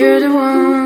you're the one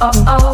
oh, oh.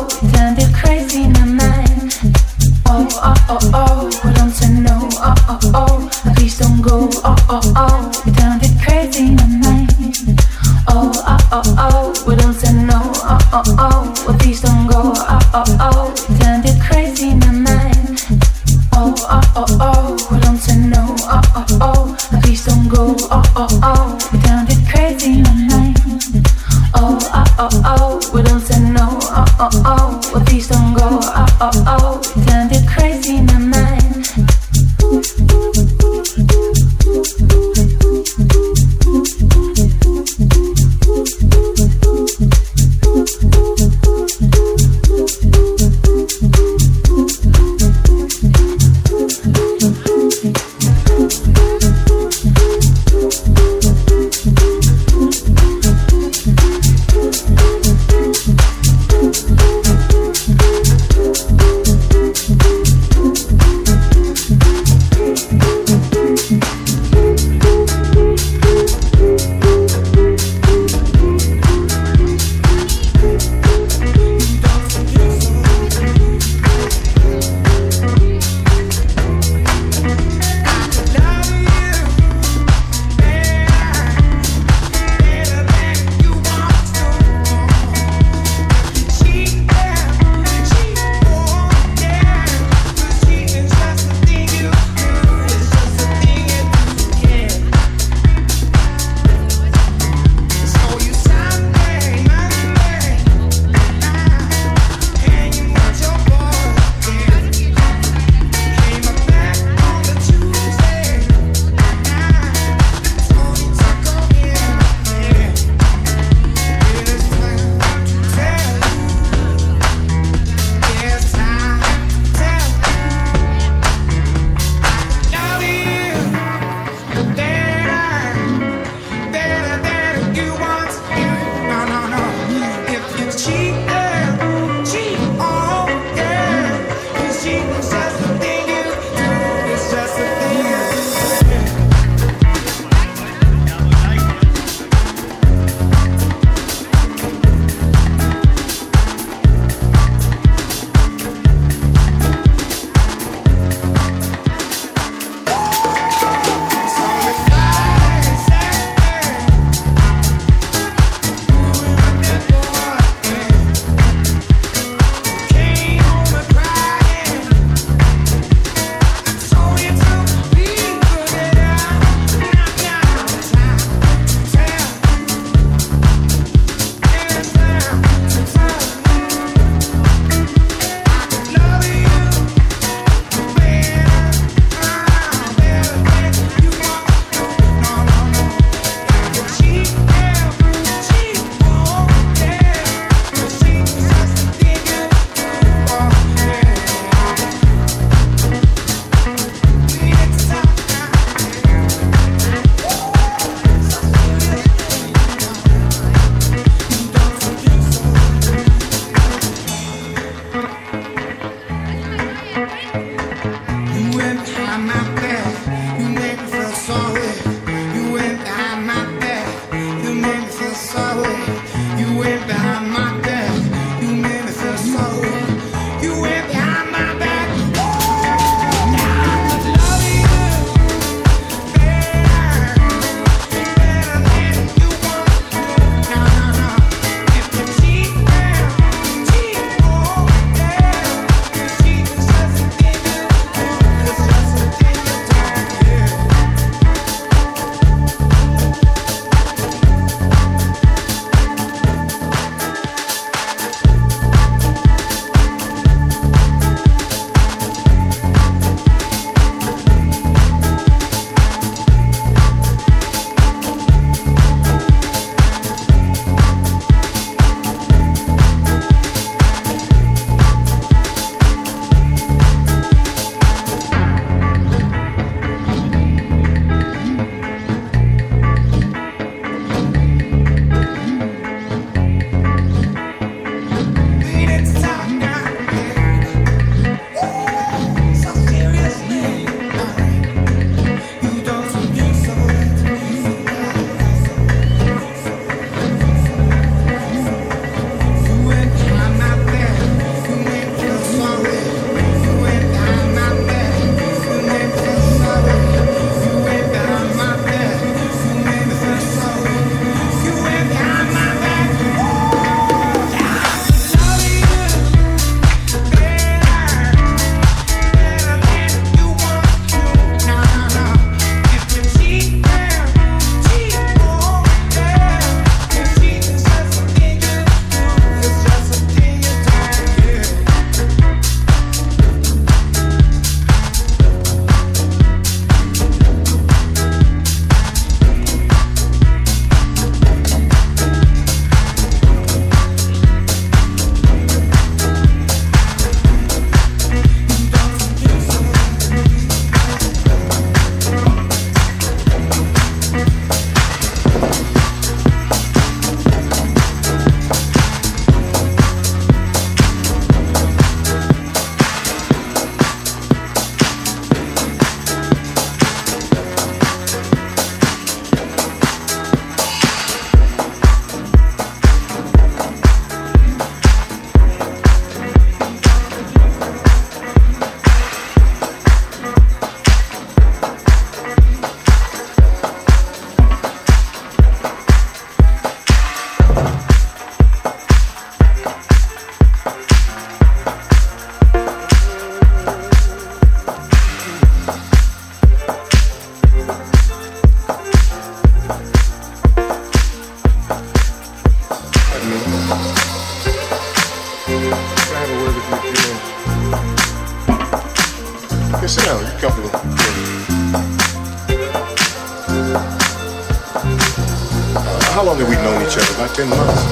10 months?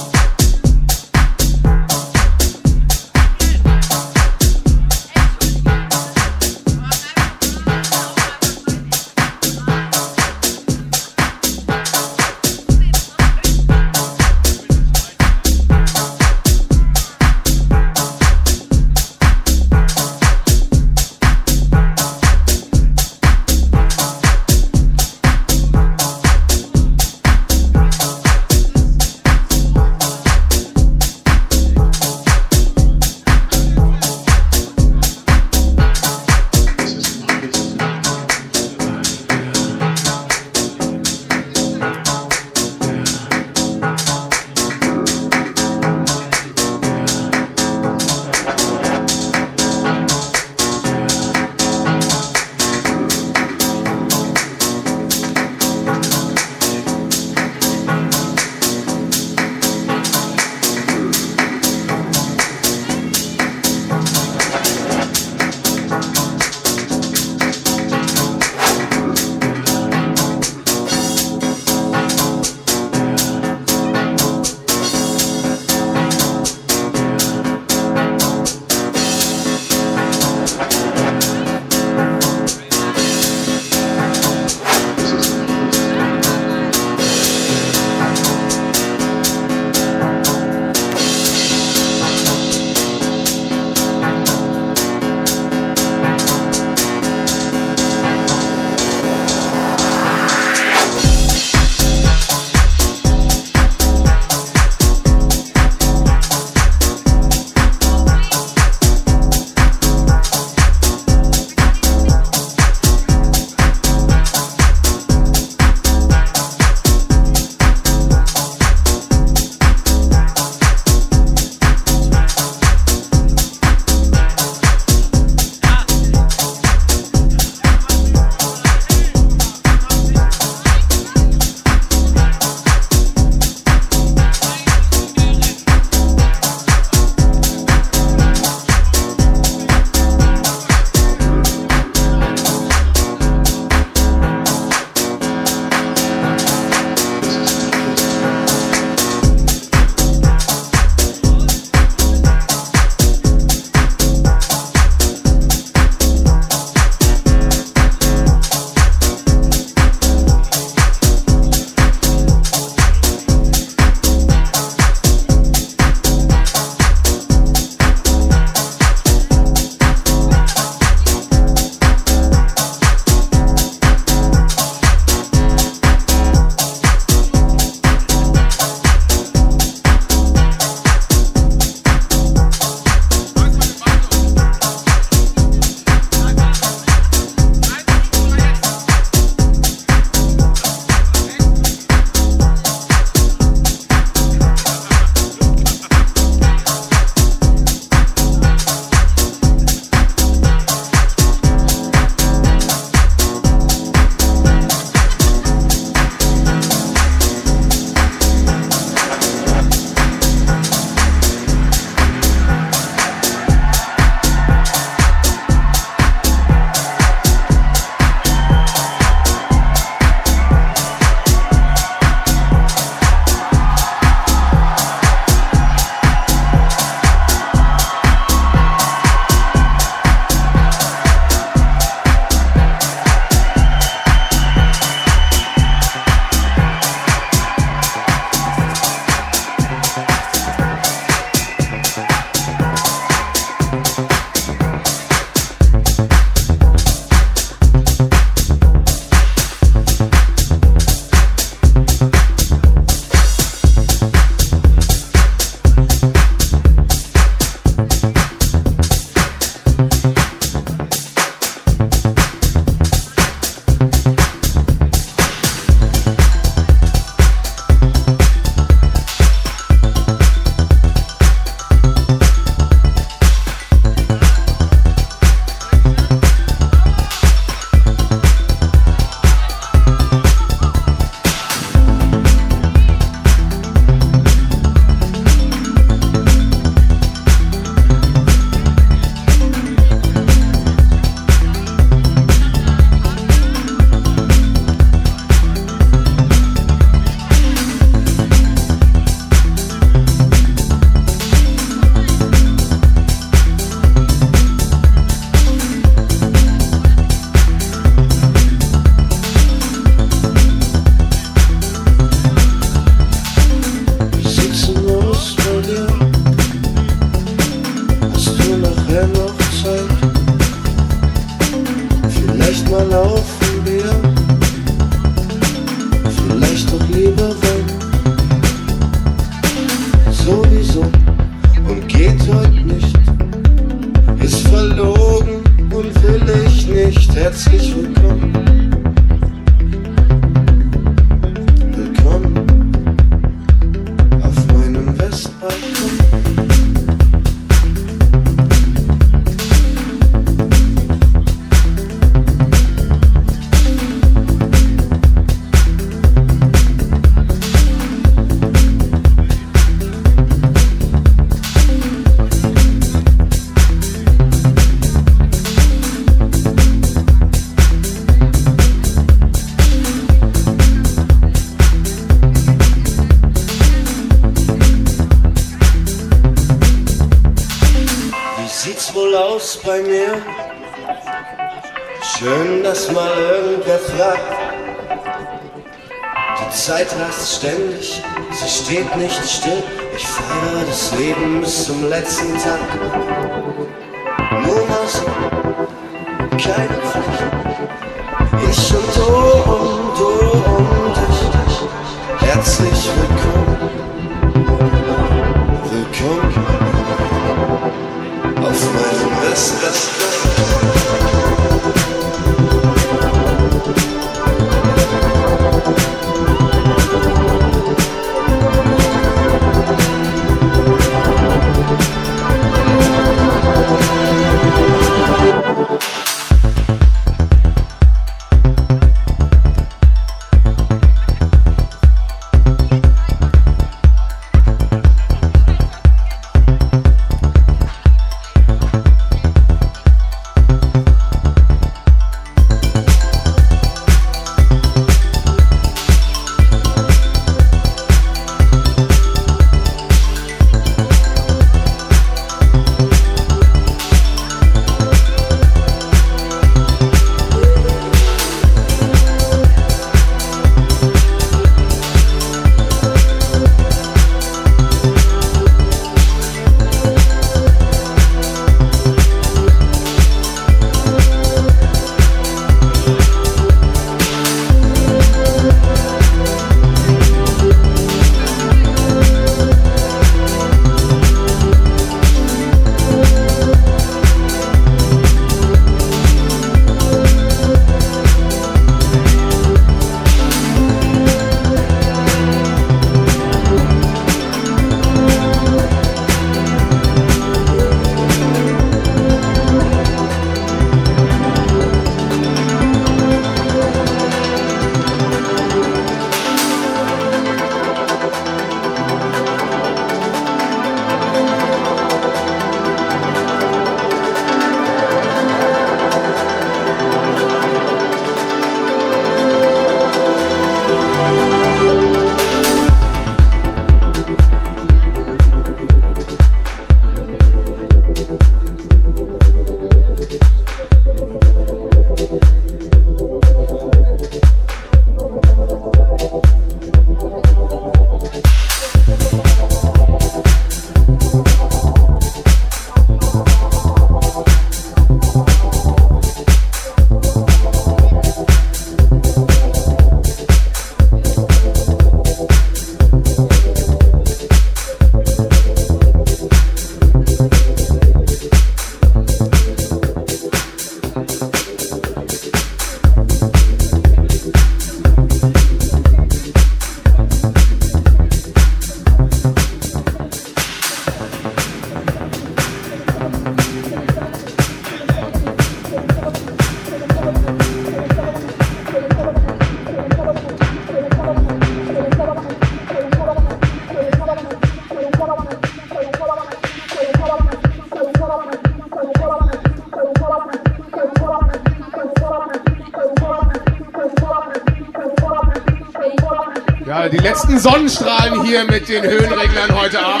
Sonnenstrahlen hier mit den Höhenreglern heute Abend.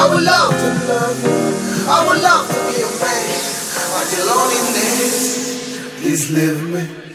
I would love to love you. I would love to be a man. But your loneliness, please leave me.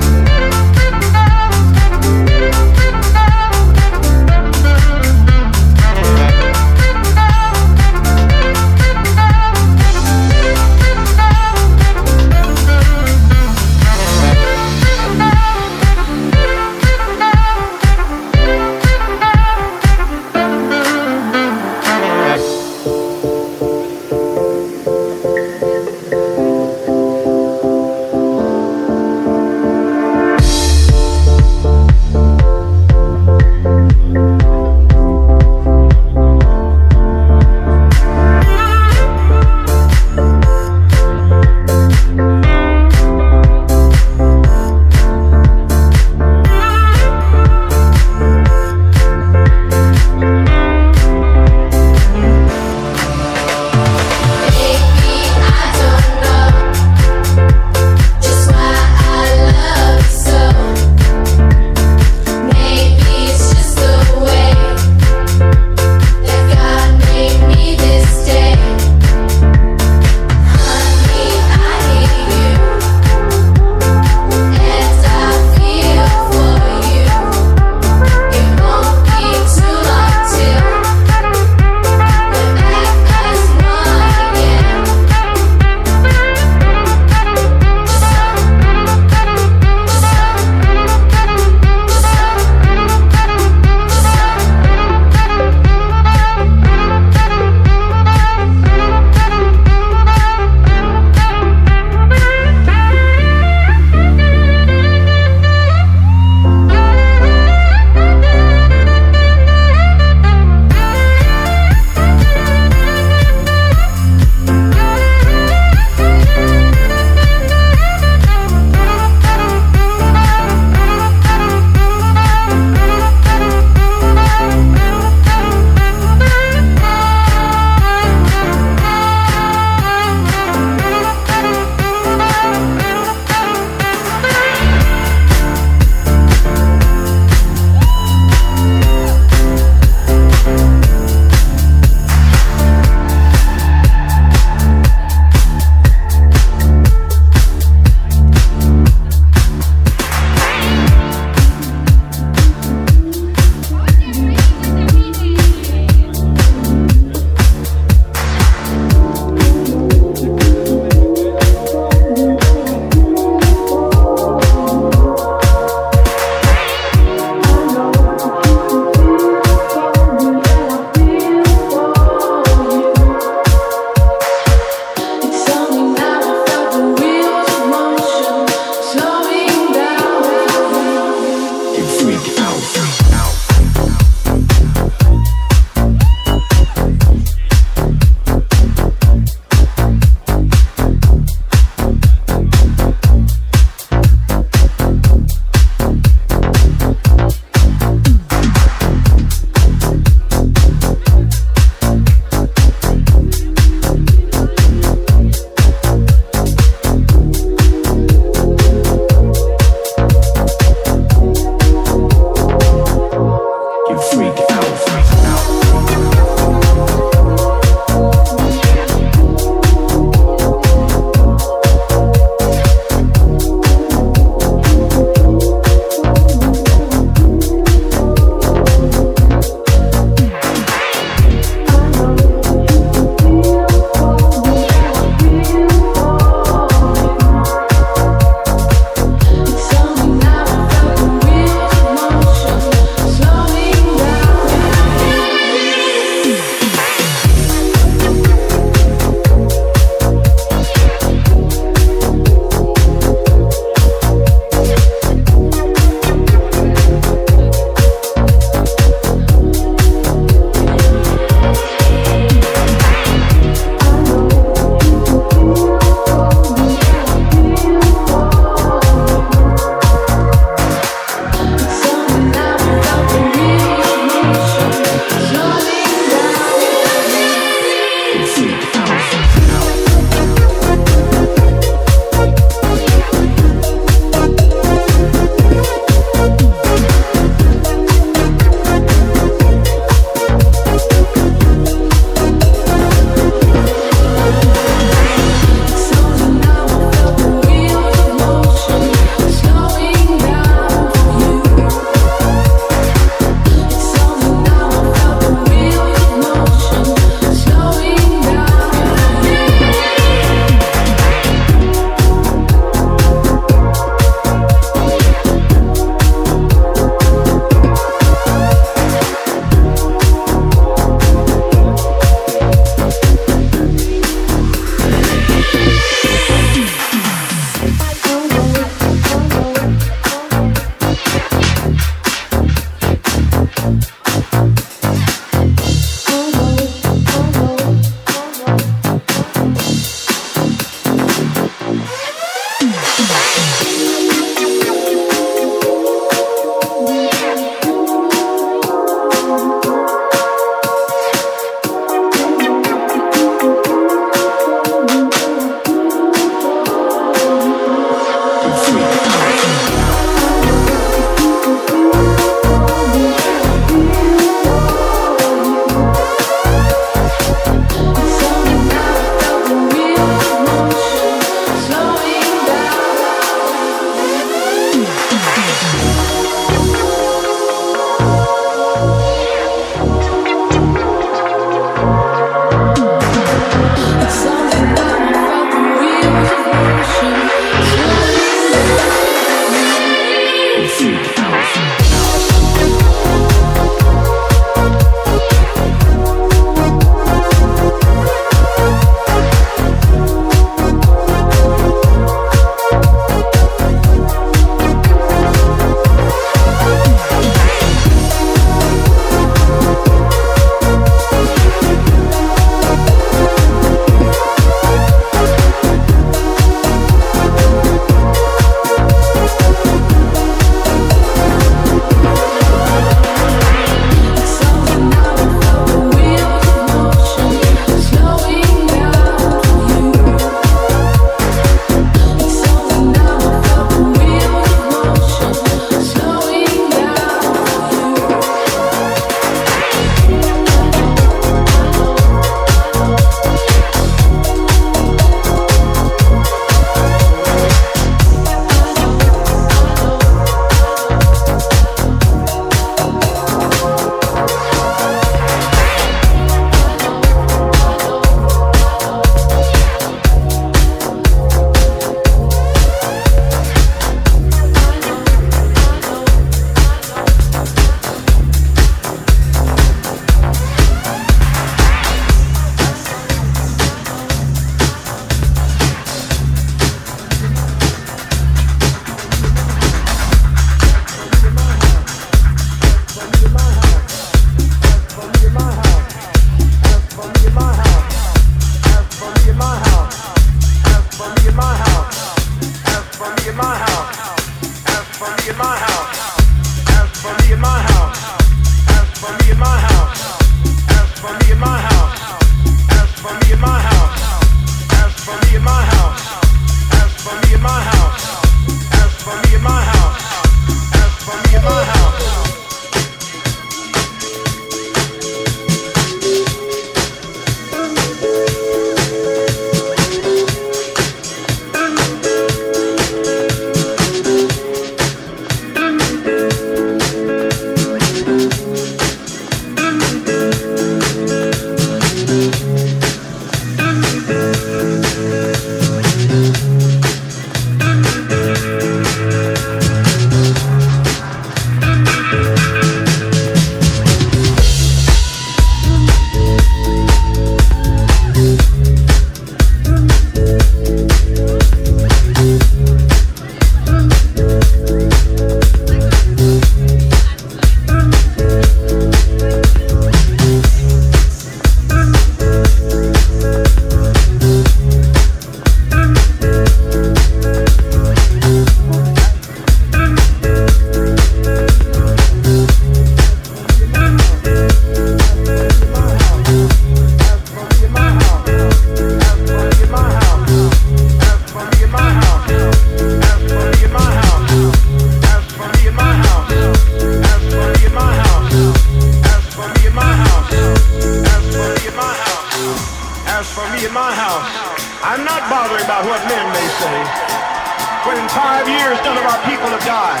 when in five years none of our people have died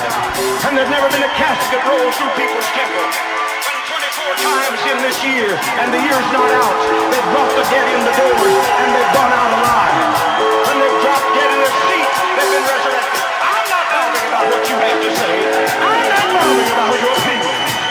and there's never been a casket rolled through people's temple. When 24 times in this year and the year's not out, they've brought the dead in the doors and they've gone out alive. When they've dropped dead in their seats, they've been resurrected. I'm not bothering about what you have to say. I'm not bothering about your opinion.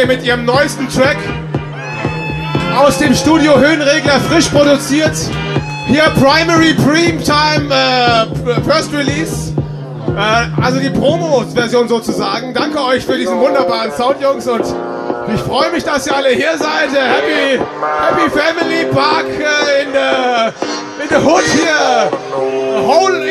Hier mit ihrem neuesten Track aus dem Studio Höhenregler frisch produziert. Hier Primary Time äh, First Release. Äh, also die Promo-Version sozusagen. Danke euch für diesen wunderbaren Sound, Jungs. Und ich freue mich, dass ihr alle hier seid. Happy, Happy Family Park äh, in the, in Hood hier. Hole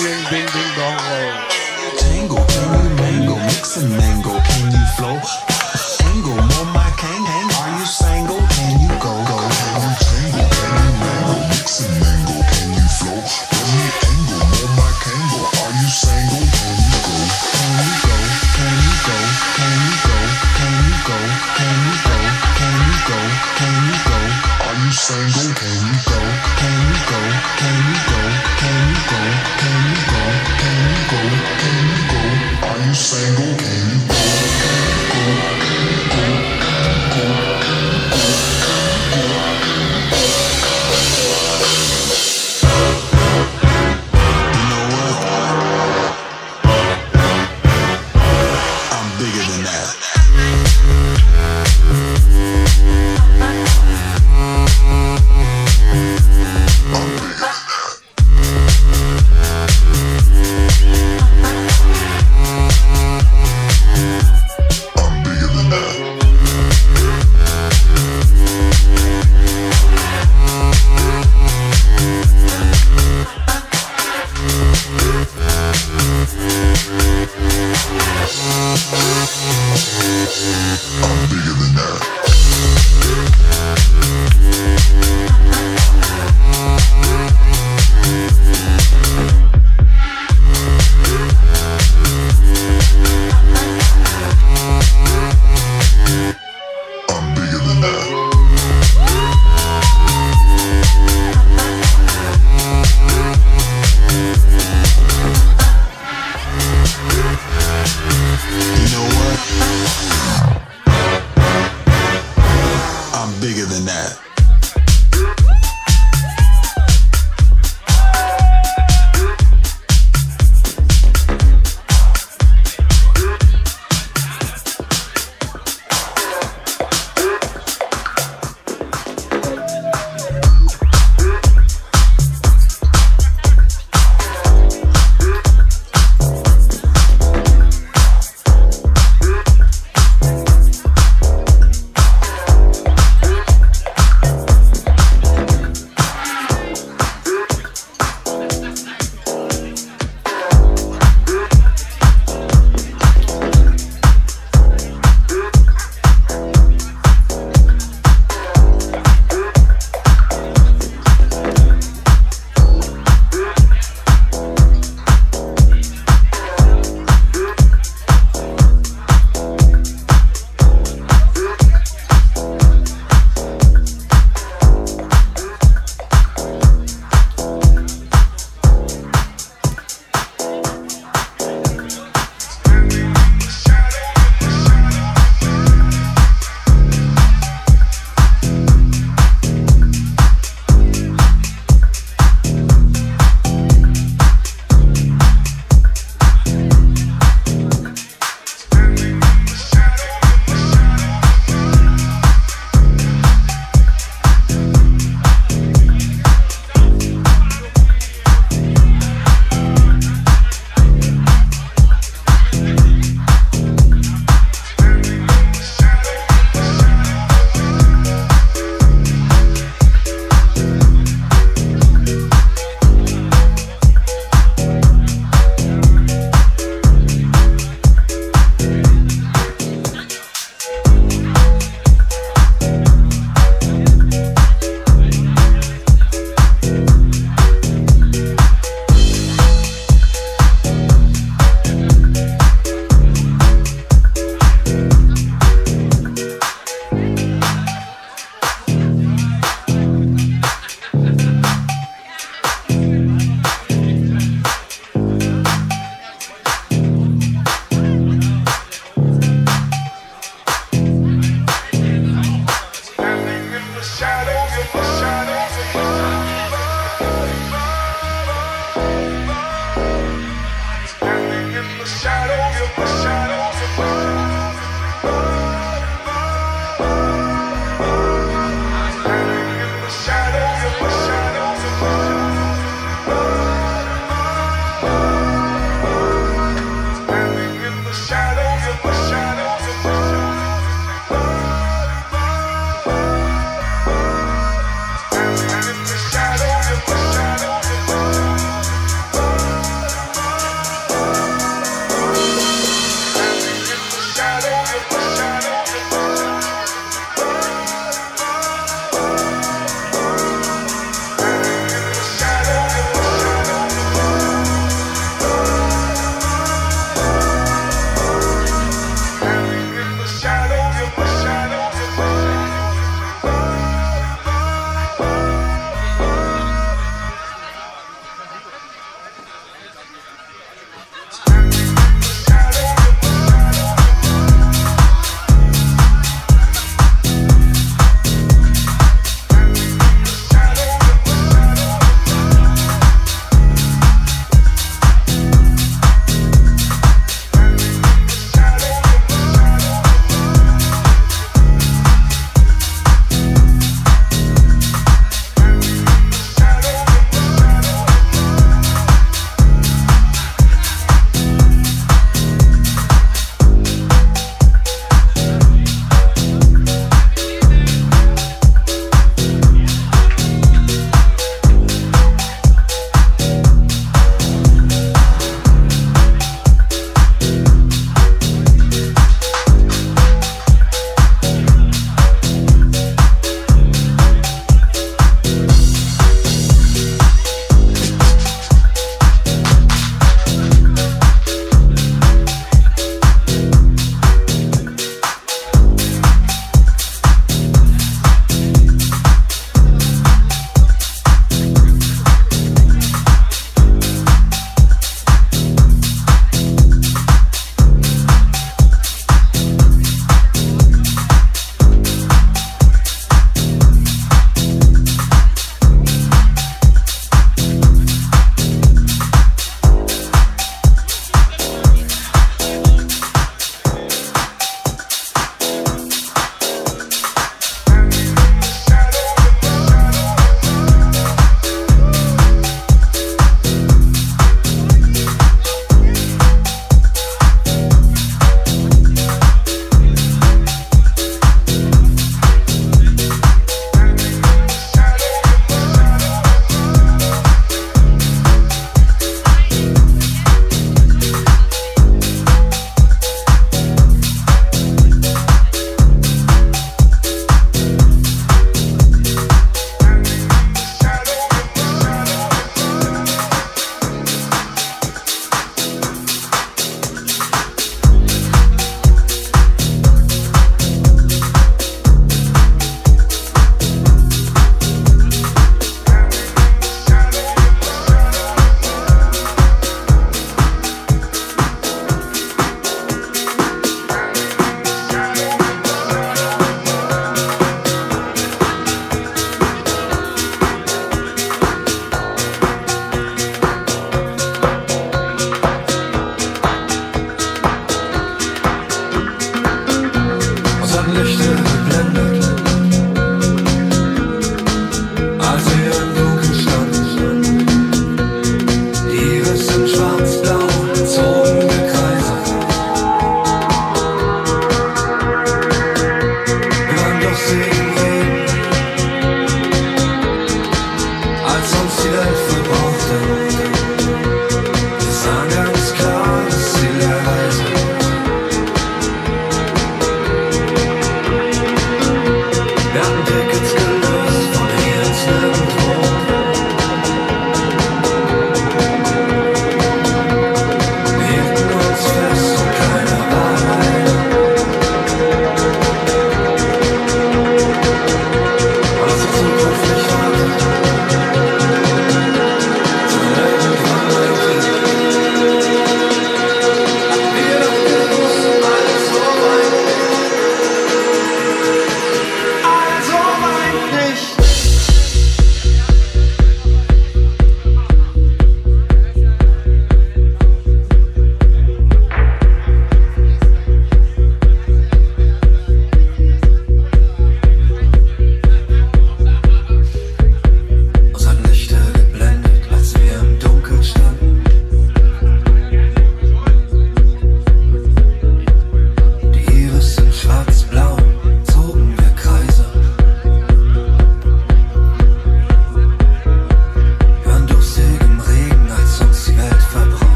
England, baby.